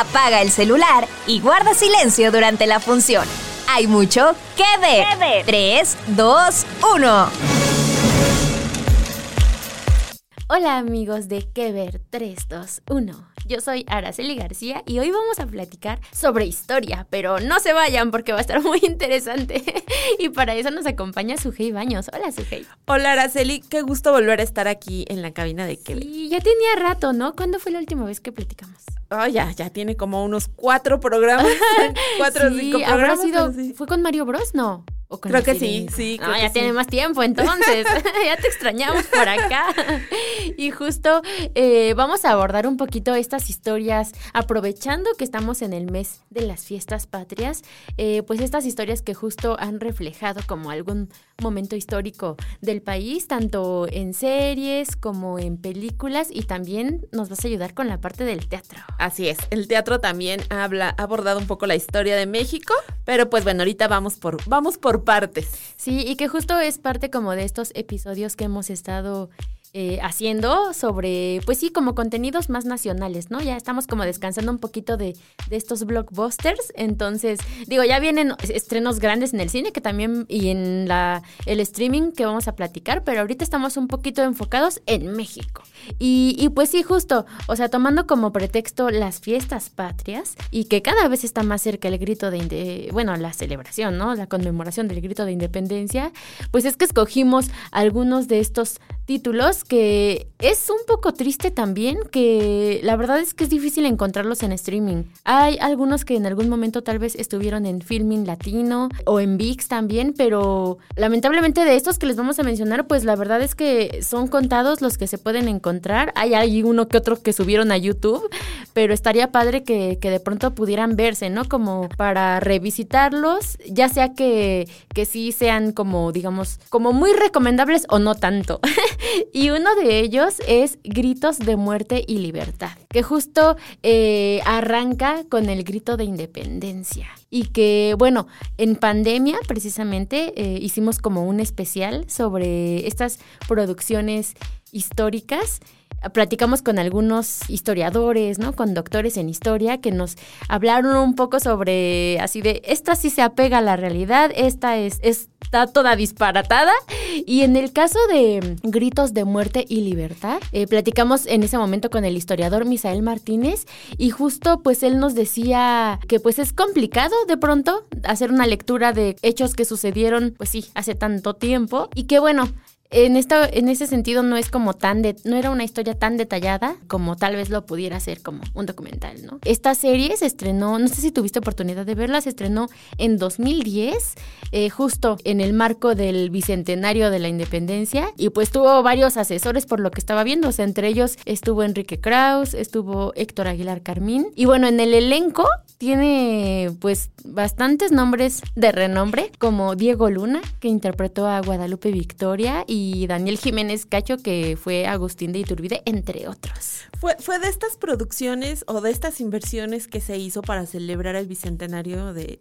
Apaga el celular y guarda silencio durante la función. Hay mucho que ver. 3, 2, 1. Hola amigos de Que Ver 3, 2, 1. Yo soy Araceli García y hoy vamos a platicar sobre historia, pero no se vayan porque va a estar muy interesante. y para eso nos acompaña Sujei Baños. Hola Sujei. Hola Araceli, qué gusto volver a estar aquí en la cabina de Que Ver. Y ya tenía rato, ¿no? ¿Cuándo fue la última vez que platicamos? Oh, ya, ya tiene como unos cuatro programas. cuatro o sí, cinco programas. sido-. ¿Fue con Mario Bros? No. ¿O con Creo que sí, sí, No, creo que ya sí. tiene más tiempo entonces. ya te extrañamos por acá. y justo eh, vamos a abordar un poquito estas historias, aprovechando que estamos en el mes de las fiestas patrias, eh, pues estas historias que justo han reflejado como algún momento histórico del país, tanto en series como en películas, y también nos vas a ayudar con la parte del teatro. Así es, el teatro también habla, ha abordado un poco la historia de México, pero pues bueno, ahorita vamos por, vamos por partes. Sí, y que justo es parte como de estos episodios que hemos estado eh, haciendo sobre, pues sí, como contenidos más nacionales, ¿no? Ya estamos como descansando un poquito de, de estos blockbusters, entonces, digo, ya vienen estrenos grandes en el cine que también, y en la, el streaming que vamos a platicar, pero ahorita estamos un poquito enfocados en México. Y, y pues sí, justo, o sea, tomando como pretexto las fiestas patrias y que cada vez está más cerca el grito de, bueno, la celebración, ¿no? La conmemoración del grito de independencia, pues es que escogimos algunos de estos títulos que es un poco triste también, que la verdad es que es difícil encontrarlos en streaming. Hay algunos que en algún momento tal vez estuvieron en Filming Latino o en VIX también, pero lamentablemente de estos que les vamos a mencionar, pues la verdad es que son contados los que se pueden encontrar. Hay, hay uno que otro que subieron a YouTube, pero estaría padre que, que de pronto pudieran verse, ¿no? Como para revisitarlos, ya sea que, que sí sean como, digamos, como muy recomendables o no tanto. y uno de ellos es Gritos de Muerte y Libertad, que justo eh, arranca con el grito de independencia. Y que, bueno, en pandemia precisamente eh, hicimos como un especial sobre estas producciones históricas platicamos con algunos historiadores, ¿no? Con doctores en historia que nos hablaron un poco sobre así de esta sí se apega a la realidad, esta es está toda disparatada y en el caso de gritos de muerte y libertad eh, platicamos en ese momento con el historiador Misael Martínez y justo pues él nos decía que pues es complicado de pronto hacer una lectura de hechos que sucedieron pues sí hace tanto tiempo y que bueno en, esta, en ese sentido no es como tan de, no era una historia tan detallada como tal vez lo pudiera ser como un documental, ¿no? Esta serie se estrenó, no sé si tuviste oportunidad de verla, se estrenó en 2010, eh, justo en el marco del bicentenario de la independencia y pues tuvo varios asesores por lo que estaba viendo, o sea, entre ellos estuvo Enrique Kraus, estuvo Héctor Aguilar Carmín y bueno, en el elenco tiene pues bastantes nombres de renombre como Diego Luna, que interpretó a Guadalupe Victoria y Daniel Jiménez Cacho, que fue Agustín de Iturbide, entre otros. Fue, fue de estas producciones o de estas inversiones que se hizo para celebrar el bicentenario de,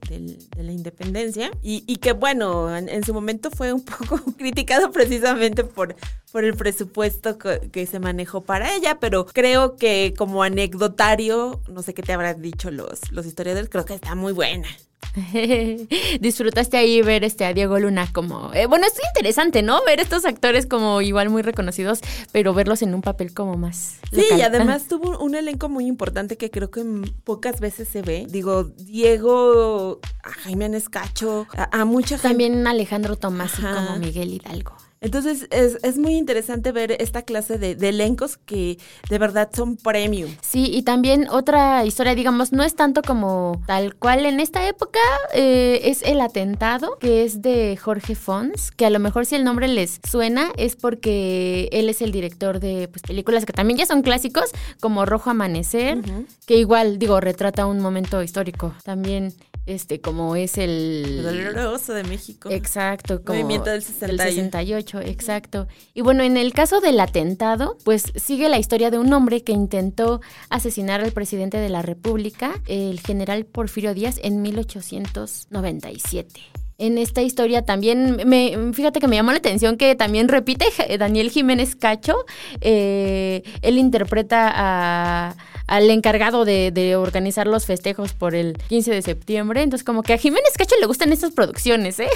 la independencia y, que bueno, en, su momento fue un poco criticado precisamente por, por el presupuesto que, que se manejó para ella, pero creo que como anecdotario, no sé qué te habrán dicho los, los historiadores, creo que está muy buena. Disfrutaste ahí ver este a Diego Luna como eh, bueno, es interesante, ¿no? Ver estos actores como igual muy reconocidos, pero verlos en un papel como más Sí, local. y además tuvo un elenco muy importante que creo que pocas veces se ve. Digo, Diego, a Jaime Anescacho, a, a mucha gente. también Alejandro Tomás y como Miguel Hidalgo. Entonces es, es muy interesante ver esta clase de, de, elencos que de verdad son premium. Sí, y también otra historia, digamos, no es tanto como tal cual en esta época, eh, es El Atentado, que es de Jorge Fons, que a lo mejor si el nombre les suena es porque él es el director de pues, películas que también ya son clásicos, como Rojo Amanecer, que igual, digo, retrata un momento histórico. También este, como es el... Doloroso de México. Exacto. Como Movimiento del 68. Del 68, exacto. Y bueno, en el caso del atentado, pues sigue la historia de un hombre que intentó asesinar al presidente de la República, el general Porfirio Díaz, en 1897 en esta historia también, me, fíjate que me llamó la atención que también repite Daniel Jiménez Cacho, eh, él interpreta al encargado de, de, organizar los festejos por el 15 de septiembre, entonces como que a Jiménez Cacho le gustan estas producciones, ¿eh?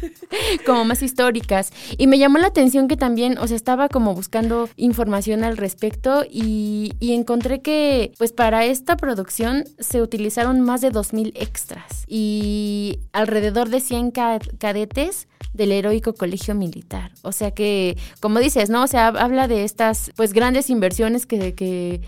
como más históricas. Y me llamó la atención que también, o sea, estaba como buscando información al respecto y, y encontré que pues para esta producción se utilizaron más de 2.000 extras y alrededor de 100 cadetes del heroico colegio militar. O sea que, como dices, ¿no? O sea, habla de estas, pues, grandes inversiones que, que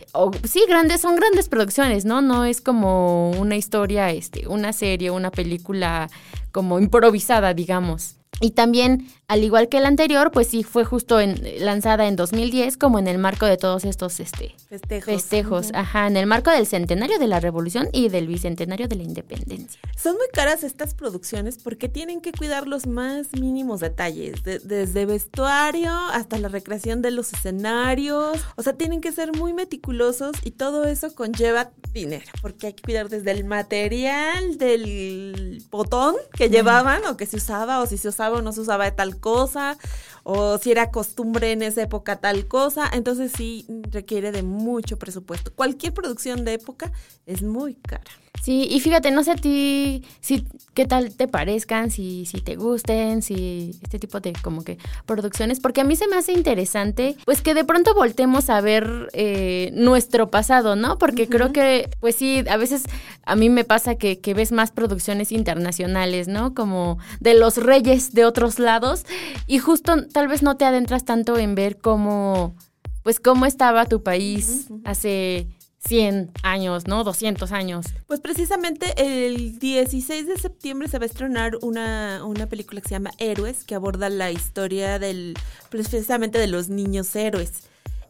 sí, grandes, son grandes producciones, ¿no? No es como una historia, este, una serie, una película como improvisada, digamos. Y también, al igual que el anterior, pues sí fue justo en, lanzada en 2010 como en el marco de todos estos este, festejos. festejos ajá, en el marco del centenario de la Revolución y del bicentenario de la Independencia. Son muy caras estas producciones porque tienen que cuidar los más mínimos detalles, desde vestuario hasta la recreación de los escenarios, o sea, tienen que ser muy meticulosos y todo eso conlleva dinero, porque hay que cuidar desde el material del botón que llevaban o que se usaba o si se usaba o no se usaba de tal cosa, o si era costumbre en esa época tal cosa, entonces sí requiere de mucho presupuesto. Cualquier producción de época es muy cara. Sí, y fíjate, no sé a ti si qué tal te parezcan, si, si te gusten, si este tipo de como que producciones, porque a mí se me hace interesante, pues que de pronto voltemos a ver eh, nuestro pasado, ¿no? Porque creo que, pues sí, a veces a mí me pasa que, que ves más producciones internacionales, ¿no? Como de los reyes de otros lados, y justo tal vez no te adentras tanto en ver cómo, pues cómo estaba tu país hace 100 años, ¿no? 200 años. Pues precisamente el 16 de septiembre se va a estrenar una, una película que se llama Héroes, que aborda la historia del, precisamente de los niños héroes.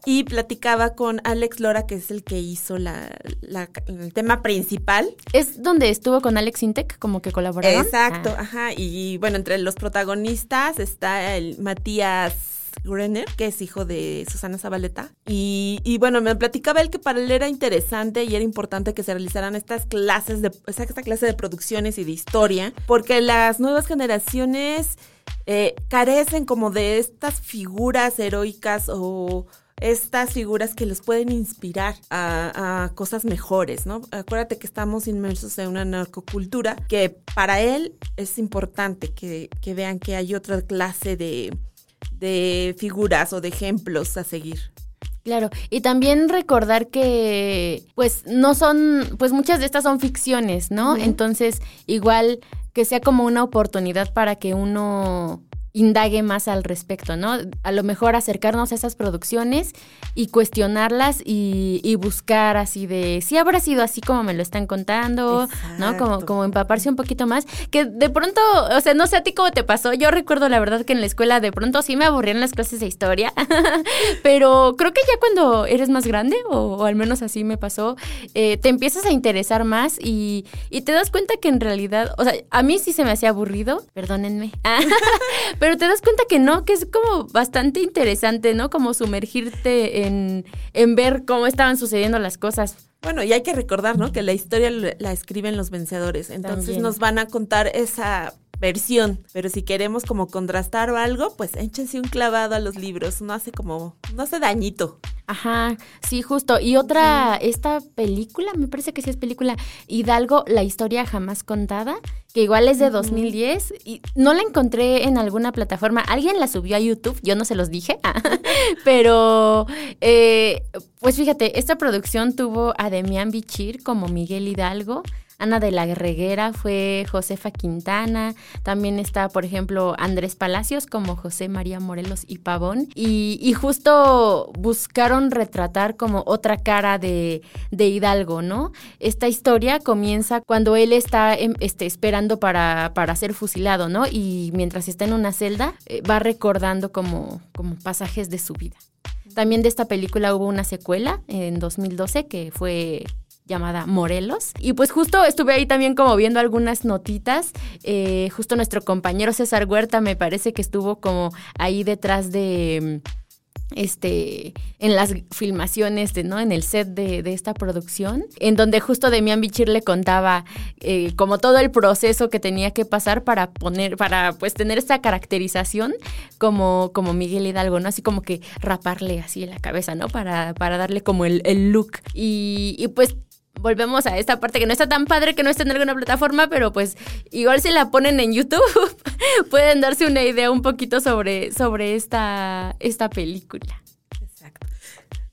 Y platicaba con Alex Lora, que es el que hizo la, la el tema principal. ¿Es donde estuvo con Alex Intec, como que colaboraron? Exacto, ah. ajá. Y bueno, entre los protagonistas está el Matías Grener, que es hijo de Susana Zabaleta. Y, bueno, me platicaba él que para él era interesante y era importante que se realizaran estas clases de, esta clase de producciones y de historia, porque las nuevas generaciones eh, carecen como de estas figuras heroicas o estas figuras que les pueden inspirar a, cosas mejores, ¿no? Acuérdate que estamos inmersos en una narcocultura que para él es importante que vean que hay otra clase de, de figuras o de ejemplos a seguir. Claro, y también recordar que pues no son, pues muchas de estas son ficciones, ¿no? Entonces, igual que sea como una oportunidad para que uno indague más al respecto, ¿no? A lo mejor acercarnos a esas producciones y cuestionarlas y, buscar así de, si habrá sido así como me lo están contando, ¿no? Como, como empaparse un poquito más. Que de pronto, o sea, no sé a ti cómo te pasó. Yo recuerdo la verdad que en la escuela de pronto sí me aburrían las clases de historia, pero creo que ya cuando eres más grande, o, al menos así me pasó, eh, te empiezas a interesar más y, y te das cuenta que en realidad, o sea, a mí sí se me hacía aburrido, perdónenme. Pero te das cuenta que no, que es como bastante interesante, ¿no? Como sumergirte en, en ver cómo estaban sucediendo las cosas. Bueno, y hay que recordar, ¿no? Que la historia la escriben los vencedores. Entonces También. nos van a contar esa versión. Pero si queremos como contrastar o algo, pues échense un clavado a los libros. No hace como, no hace dañito. Ajá, sí, justo. Y otra, esta película, me parece que sí es película, Hidalgo, la historia jamás contada, que igual es de 2010 y no la encontré en alguna plataforma. Alguien la subió a YouTube, yo no se los dije, pero eh, pues fíjate, esta producción tuvo a Demian Bichir como Miguel Hidalgo, Ana de la Reguera fue Josefa Quintana, también está, por ejemplo, Andrés Palacios como José María Morelos y Pavón, y, justo buscaron retratar como otra cara de, Hidalgo, ¿no? Esta historia comienza cuando él está em, este, esperando para, para ser fusilado, ¿no? Y mientras está en una celda, eh, va recordando como, como pasajes de su vida. También de esta película hubo una secuela en 2012 que fue llamada Morelos. Y pues justo estuve ahí también como viendo algunas notitas. Eh, justo nuestro compañero César Huerta me parece que estuvo como ahí detrás de este, en las filmaciones, de, ¿no? En el set de, esta producción, en donde justo Demian Bichir le contaba eh, como todo el proceso que tenía que pasar para poner, para pues tener esta caracterización como, como Miguel Hidalgo, ¿no? Así como que raparle así la cabeza, ¿no? Para, para darle como el, el look. Y pues volvemos a esta parte que no está tan padre que no está en alguna plataforma, pero pues igual si la ponen en YouTube pueden darse una idea un poquito sobre, sobre esta, esta película. Exacto.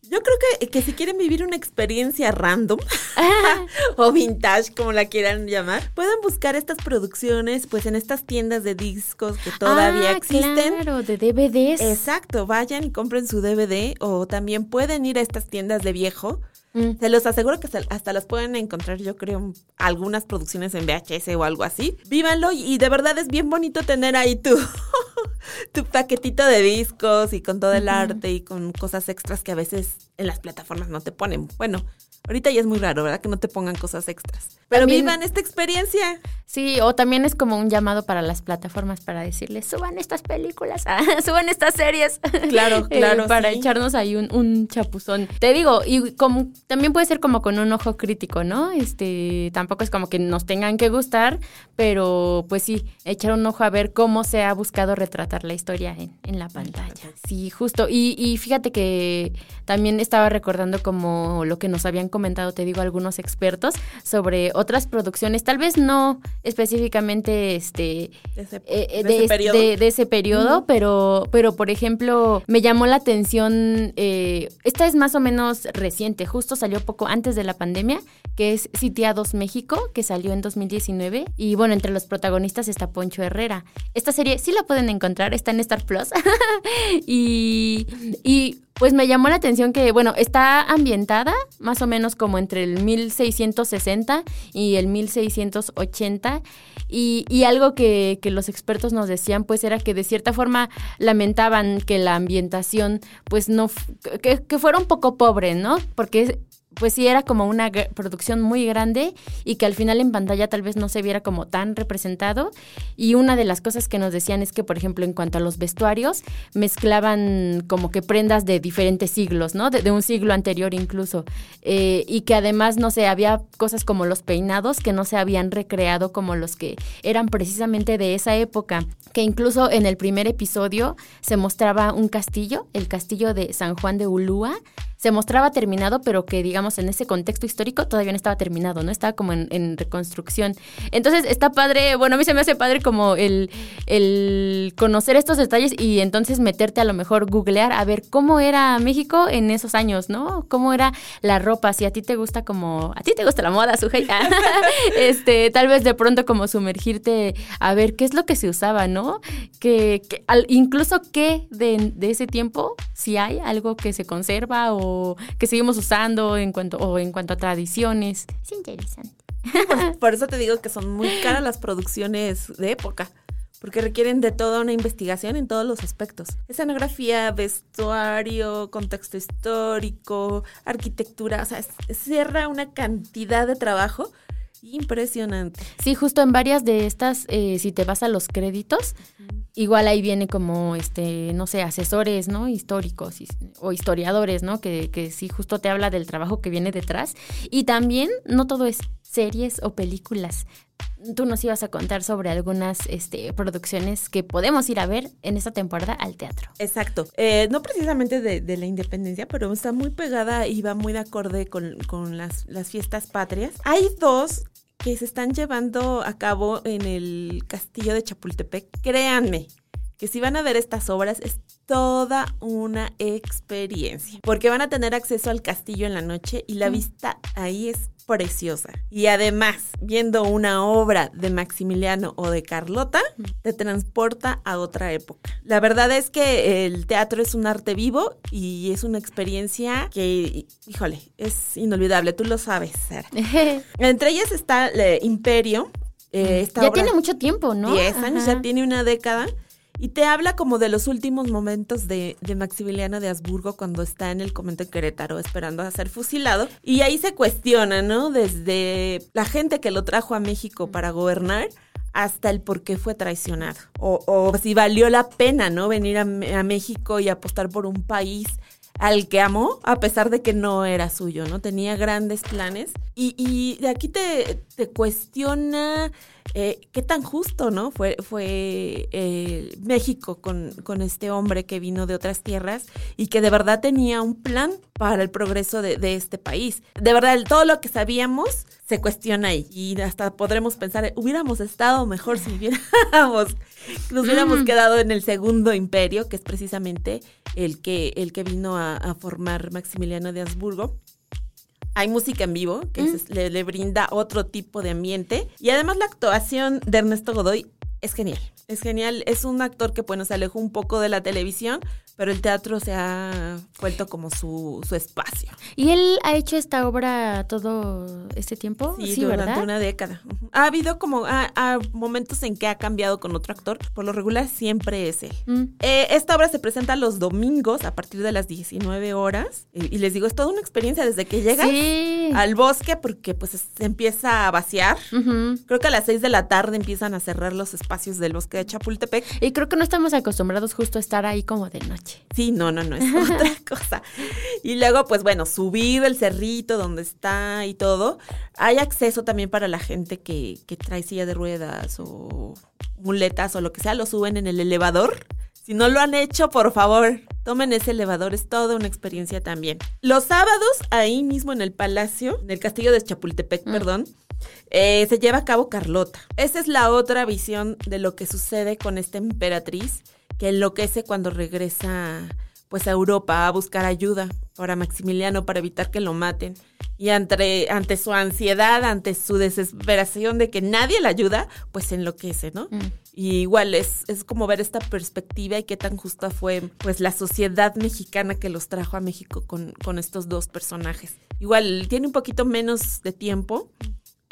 Yo creo que, que si quieren vivir una experiencia random o vintage, como la quieran llamar, pueden buscar estas producciones pues en estas tiendas de discos que todavía ah, existen. Claro, de DVDs. Exacto, vayan y compren su DVD o también pueden ir a estas tiendas de viejo Mm. Se los aseguro que hasta las pueden encontrar, yo creo, algunas producciones en VHS o algo así. Vívanlo y de verdad es bien bonito tener ahí tu, tu paquetito de discos y con todo el arte y con cosas extras que a veces en las plataformas no te ponen. Bueno, Ahorita ya es muy raro, ¿verdad? Que no te pongan cosas extras. Pero vivan esta experiencia. Sí, o también es como un llamado para las plataformas para decirles, suban estas películas, suban estas series. Claro, eh, claro. para echarnos ahí un, un, chapuzón. Te digo, y como también puede ser como con un ojo crítico, ¿no? Este, tampoco es como que nos tengan que gustar, pero pues sí, echar un ojo a ver cómo se ha buscado retratar la historia en, en la pantalla. Sí, justo. Y, y fíjate que también estaba recordando como lo que nos habían comentado, te digo, algunos expertos sobre otras producciones, tal vez no específicamente este, de, ese, eh, periodo, pero, pero por ejemplo, me llamó la atención, eh, esta es más o menos reciente, justo salió poco antes de la pandemia, que es Sitiados México, que salió en 2019. Y bueno, entre los protagonistas está Poncho Herrera. Esta serie sí la pueden encontrar, está en Star Plus. y, y pues me llamó la atención que, bueno, está ambientada más o menos como entre el 1660 y el 1680 y, y algo que, que, los expertos nos decían pues era que de cierta forma lamentaban que la ambientación pues no, que, que fuera un poco pobre, ¿no? Porque pues sí era como una producción muy grande y que al final en pantalla tal vez no se viera como tan representado. Y una de las cosas que nos decían es que, por ejemplo, en cuanto a los vestuarios, mezclaban como que prendas de diferentes siglos, ¿no? De, un siglo anterior incluso. Eh, y que además, no sé, había cosas como los peinados que no se habían recreado como los que eran precisamente de esa época. Que incluso en el primer episodio se mostraba un castillo, el castillo de San Juan de Ulúa, se mostraba terminado, pero que digamos en ese contexto histórico todavía no estaba terminado, ¿no? Estaba como en, reconstrucción. Entonces está padre, bueno, a mí se me hace padre como el, el conocer estos detalles y entonces meterte a lo mejor googlear a ver cómo era México en esos años, ¿no? Cómo era la ropa, si a ti te gusta como, a ti te gusta la moda, Sujei, este, tal vez de pronto como sumergirte a ver qué es lo que se usaba, ¿no? Que, incluso qué de, de ese tiempo, si hay algo que se conserva o que seguimos usando en cuanto, o en cuanto a tradiciones. Es interesante. Por, eso te digo que son muy caras las producciones de época porque requieren de toda una investigación en todos los aspectos. Escenografía, vestuario, contexto histórico, arquitectura, o sea, cierra una cantidad de trabajo impresionante. Sí, justo en varias de estas, eh, si te vas a los créditos, igual ahí viene como, este, no sé, asesores, ¿no? Históricos o historiadores, ¿no? Que, que sí, justo te habla del trabajo que viene detrás. Y también, no todo es series o películas. Tú nos ibas a contar sobre algunas este, producciones que podemos ir a ver en esta temporada al teatro. Exacto. Eh, no precisamente de, la independencia, pero está muy pegada y va muy de acorde con, con las, las fiestas patrias. Hay dos que se están llevando a cabo en el castillo de Chapultepec, créanme que si van a ver estas obras es toda una experiencia, porque van a tener acceso al castillo en la noche y la vista ahí es preciosa. Y además, viendo una obra de Maximiliano o de Carlota, te transporta a otra época. La verdad es que el teatro es un arte vivo y es una experiencia que, híjole, es inolvidable. Tú lo sabes, Sara. Entre ellas está el Imperio. Eh, ya tiene mucho tiempo, ¿no? Diez años, ya tiene una década. Y te habla como de los últimos momentos de, Maximiliano de Habsburgo cuando está en el convento Querétaro esperando a ser fusilado. Y ahí se cuestiona, ¿no? Desde la gente que lo trajo a México para gobernar hasta el por qué fue traicionado. O, si valió la pena, ¿no? Venir a México y apostar por un país al que amó, a pesar de que no era suyo, ¿no? Tenía grandes planes. Y, y de aquí te, te cuestiona eh, qué tan justo, ¿no? Fue, fue eh, México con, con, este hombre que vino de otras tierras y que de verdad tenía un plan para el progreso de, de este país. De verdad, todo lo que sabíamos se cuestiona ahí. Y hasta podremos pensar, hubiéramos estado mejor si hubiéramos, nos hubiéramos mm. quedado en el segundo imperio, que es precisamente el que, el que vino a, a formar Maximiliano de Habsburgo. Hay música en vivo que mm. le, le, brinda otro tipo de ambiente. Y además la actuación de Ernesto Godoy es genial. Es genial. Es un actor que, bueno, se alejó un poco de la televisión, pero el teatro se ha vuelto como su, su espacio. ¿Y él ha hecho esta obra todo este tiempo? Sí, durante una década. Ha habido como ha, momentos en que ha cambiado con otro actor, por lo regular siempre es él. Mm. Eh, esta obra se presenta los domingos a partir de las 19 horas y, les digo, es toda una experiencia desde que llegas al bosque porque pues se empieza a vaciar. Creo que a las 6 de la tarde empiezan a cerrar los espacios del bosque de Chapultepec. Y creo que no estamos acostumbrados justo a estar ahí como de noche. Sí, no, no, no, es otra cosa. Y luego, pues bueno, subir el cerrito donde está y todo. Hay acceso también para la gente que, que trae silla de ruedas o muletas o lo que sea, lo suben en el elevador. Si no lo han hecho, por favor, tomen ese elevador, es toda una experiencia también. Los sábados, ahí mismo en el palacio, en el castillo de Chapultepec, mm. perdón, eh, se lleva a cabo Carlota. Esa es la otra visión de lo que sucede con esta emperatriz que enloquece cuando regresa pues a Europa a buscar ayuda para Maximiliano para evitar que lo maten. Y ante, ante su ansiedad, ante su desesperación de que nadie le ayuda, pues enloquece, ¿no? Mm. Y igual es, es como ver esta perspectiva y qué tan justa fue pues la sociedad mexicana que los trajo a México con, con estos dos personajes. Igual tiene un poquito menos de tiempo,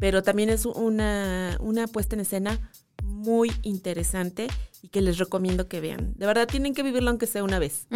pero también es una, una puesta en escena muy interesante y que les recomiendo que vean. De verdad, tienen que vivirlo aunque sea una vez.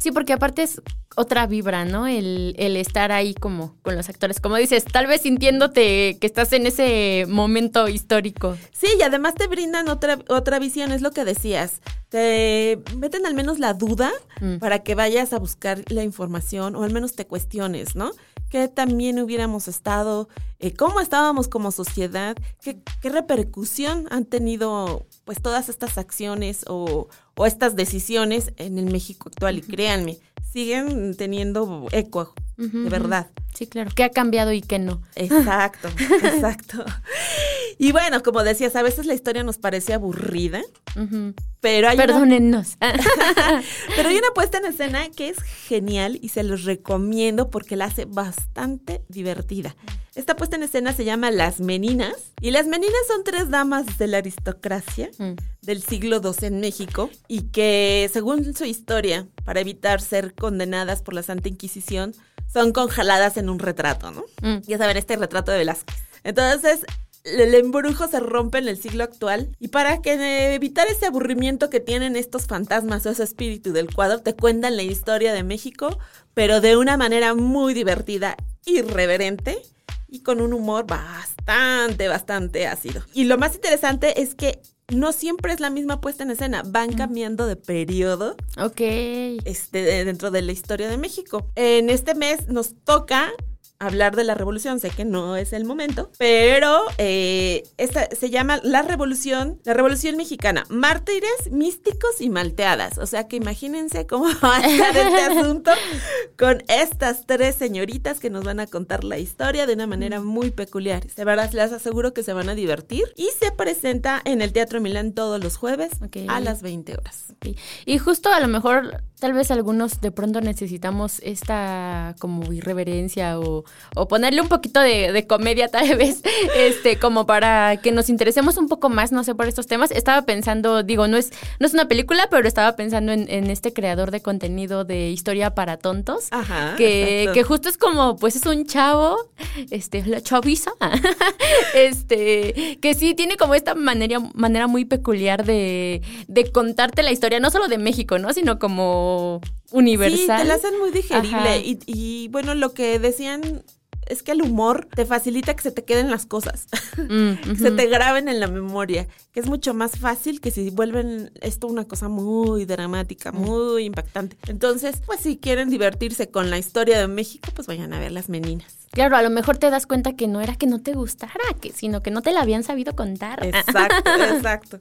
Sí, porque aparte es otra vibra, ¿no? El, el, estar ahí como con los actores. Como dices, tal vez sintiéndote que estás en ese momento histórico. Sí, y además te brindan otra, otra visión, es lo que decías. Te meten al menos la duda mm. para que vayas a buscar la información o al menos te cuestiones, ¿no? Qué también hubiéramos estado, eh, cómo estábamos como sociedad, qué, qué, repercusión han tenido pues todas estas acciones o, o estas decisiones en el México actual. Y créanme, siguen teniendo eco, de verdad. Sí, claro. ¿Qué ha cambiado y qué no? Exacto, exacto. Y bueno, como decías, a veces la historia nos parece aburrida, pero hay Perdónennos. pero hay una puesta en escena que es genial y se los recomiendo porque la hace bastante divertida. Esta puesta en escena se llama Las Meninas y las Meninas son tres damas de la aristocracia mm. del siglo XII en México y que, según su historia, para evitar ser condenadas por la Santa Inquisición, son congeladas en un retrato, ¿no? Mm. Ya saben, este retrato de Velázquez. Entonces, el embrujo se rompe en el siglo actual y para que evitar ese aburrimiento que tienen estos fantasmas o ese espíritu del cuadro, te cuentan la historia de México, pero de una manera muy divertida, irreverente y con un humor bastante, bastante ácido. Y lo más interesante es que no siempre es la misma puesta en escena, van cambiando de periodo. Ok. Este, dentro de la historia de México. En este mes nos toca hablar de la revolución, sé que no es el momento, pero eh, esta se llama la revolución, la revolución mexicana, mártires, místicos y malteadas. O sea que imagínense cómo va a estar este asunto con estas tres señoritas que nos van a contar la historia de una manera muy peculiar. De verdad, les aseguro que se van a divertir y se presenta en el Teatro Milán todos los jueves a las 20 horas. Y justo a lo mejor tal vez algunos de pronto necesitamos esta como irreverencia o, o ponerle un poquito de, de, comedia tal vez, este, como para que nos interesemos un poco más, no sé, por estos temas. Estaba pensando, digo, no es, no es una película, pero estaba pensando en, en este creador de contenido de historia para tontos, Ajá, que, que justo es como, pues es un chavo, este, la chaviza, este, que sí tiene como esta manera, manera muy peculiar de, de contarte la historia, no solo de México, ¿no? Sino como universal. Sí, te la hacen muy digerible. Y, y, bueno, lo que decían es que el humor te facilita que se te queden las cosas, Mm, que se te graben en la memoria, que es mucho más fácil que si vuelven esto una cosa muy dramática, muy impactante. Entonces, pues si quieren divertirse con la historia de México, pues vayan a ver las meninas. Claro, a lo mejor te das cuenta que no era que no te gustara, que, sino que no te la habían sabido contar. Exacto, exacto.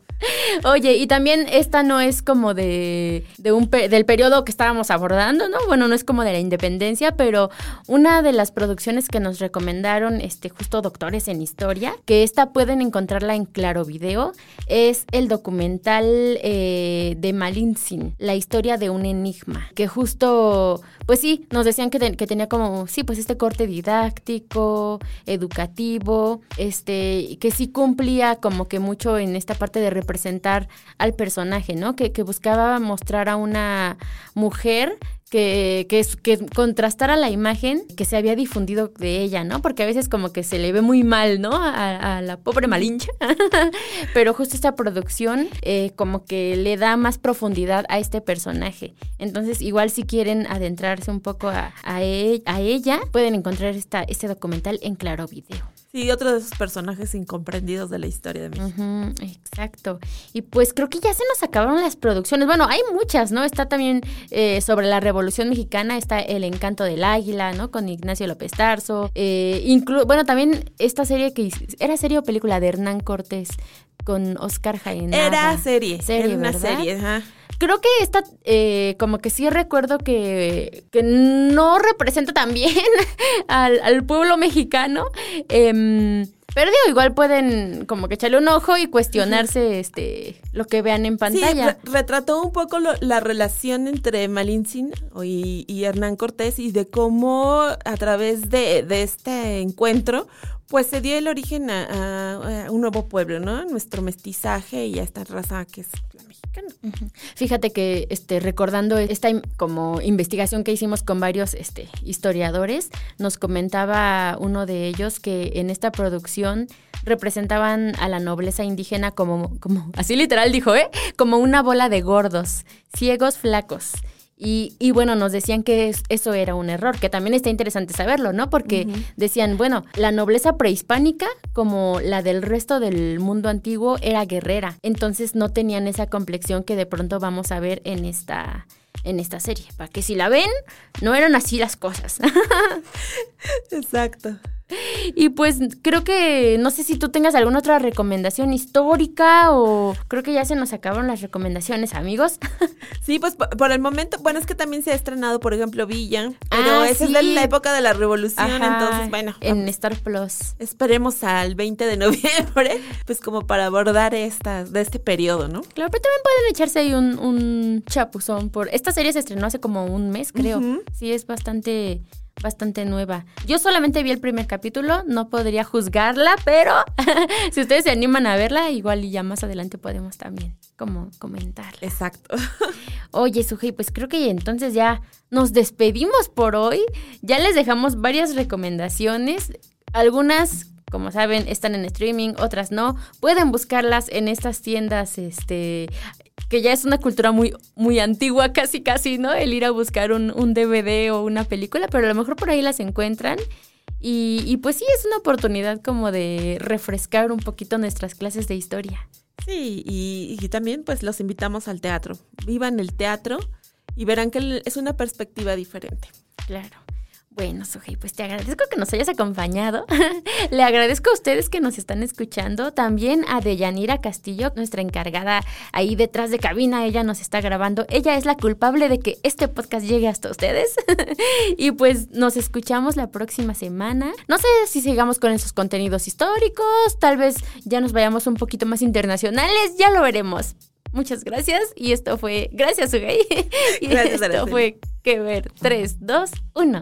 Oye, y también esta no es como de, de un pe- del periodo que estábamos abordando, ¿no? Bueno, no es como de la independencia, pero una de las producciones que nos recomendaron, este, justo doctores en historia, que esta pueden encontrarla en Claro Video, es el documental eh, de Malintzin, la historia de un enigma, que justo, pues sí, nos decían que, que tenía como, sí, pues este corte didáctico, educativo, este, que sí cumplía como que mucho en esta parte de representar al personaje, ¿no? Que, que buscaba mostrar a una mujer que, que, que contrastara la imagen que se había difundido de ella, ¿no? Porque a veces como que se le ve muy mal, ¿no? A, la pobre Malinche. Pero justo esta producción eh, como que le da más profundidad a este personaje. Entonces, igual si quieren adentrarse un poco a, a e- a ella, pueden encontrar esta, este documental en Claro Video. Sí, otro de esos personajes incomprendidos de la historia de México. Exacto. Y pues creo que ya se nos acabaron las producciones. Bueno, hay muchas, ¿no? Está también eh, sobre la Revolución Mexicana, está El Encanto del Águila, ¿no? Con Ignacio López Tarso. Eh, bueno, también esta serie que era serie o película de Hernán Cortés con Oscar Jaenada. Era serie, Serie, era una ¿verdad? serie, ajá. Creo que esta, eh, como que sí recuerdo que, que no representa tan bien al, al pueblo mexicano. em, pero digo, igual pueden como que echarle un ojo y cuestionarse este lo que vean en Sí, pantalla. re- retrató un poco lo- la relación entre Malintzin y, y Hernán Cortés y de cómo a través de, de este encuentro pues se dio el origen a, a- a un nuevo pueblo, ¿no? Nuestro mestizaje y a esta raza que es la mexicana. Fíjate que este recordando esta como investigación que hicimos con varios este historiadores, nos comentaba uno de ellos que en esta producción representaban a la nobleza indígena como como así literal dijo, ¿eh? Como una bola de gordos, ciegos, flacos. Y, y bueno, nos decían que es- eso era un error, que también está interesante saberlo, ¿no? Porque decían, bueno, la nobleza prehispánica, como la del resto del mundo antiguo, era guerrera. Entonces no tenían esa complexión que de pronto vamos a ver en esta, en esta serie. Para que si la ven, no eran así las cosas. Exacto. Y pues creo que, no sé si tú tengas alguna otra recomendación histórica o creo que ya se nos acabaron las recomendaciones, amigos. Sí, pues por, por el momento, bueno, es que también se ha estrenado, por ejemplo, Villa, pero Ah, esa sí. es la época de la revolución, Ajá, entonces, bueno, En Star Plus. esperemos al 20 de noviembre, pues como para abordar esta, de este periodo, ¿no? Claro, pero también pueden echarse ahí un, un chapuzón por... Esta serie se estrenó hace como un mes, creo. Sí, es bastante, bastante nueva. Yo solamente vi el primer capítulo, no podría juzgarla, pero si ustedes se animan a verla, igual y ya más adelante podemos también como comentarla. Exacto. Oye, Sujei, pues creo que entonces ya nos despedimos por hoy. Ya les dejamos varias recomendaciones. Algunas, como saben, están en streaming, otras no. Pueden buscarlas en estas tiendas, este que ya es una cultura muy, muy antigua, casi casi, ¿no? El ir a buscar un, un DVD o una película, pero a lo mejor por ahí las encuentran. Y, y pues sí, es una oportunidad como de refrescar un poquito nuestras clases de historia. Sí, y, y también pues los invitamos al teatro. Vivan el teatro y verán que es una perspectiva diferente. Claro. Bueno, Sujei, pues te agradezco que nos hayas acompañado. Le agradezco a ustedes que nos están escuchando. También a Deyanira Castillo, nuestra encargada ahí detrás de cabina. Ella nos está grabando. Ella es la culpable de que este podcast llegue hasta ustedes. y pues nos escuchamos la próxima semana. No sé si sigamos con esos contenidos históricos. Tal vez ya nos vayamos un poquito más internacionales. Ya lo veremos. Muchas gracias. Y esto fue. Gracias, Ugay. y Gracias, esto Araceli. fue que ver. 3, 2, 1.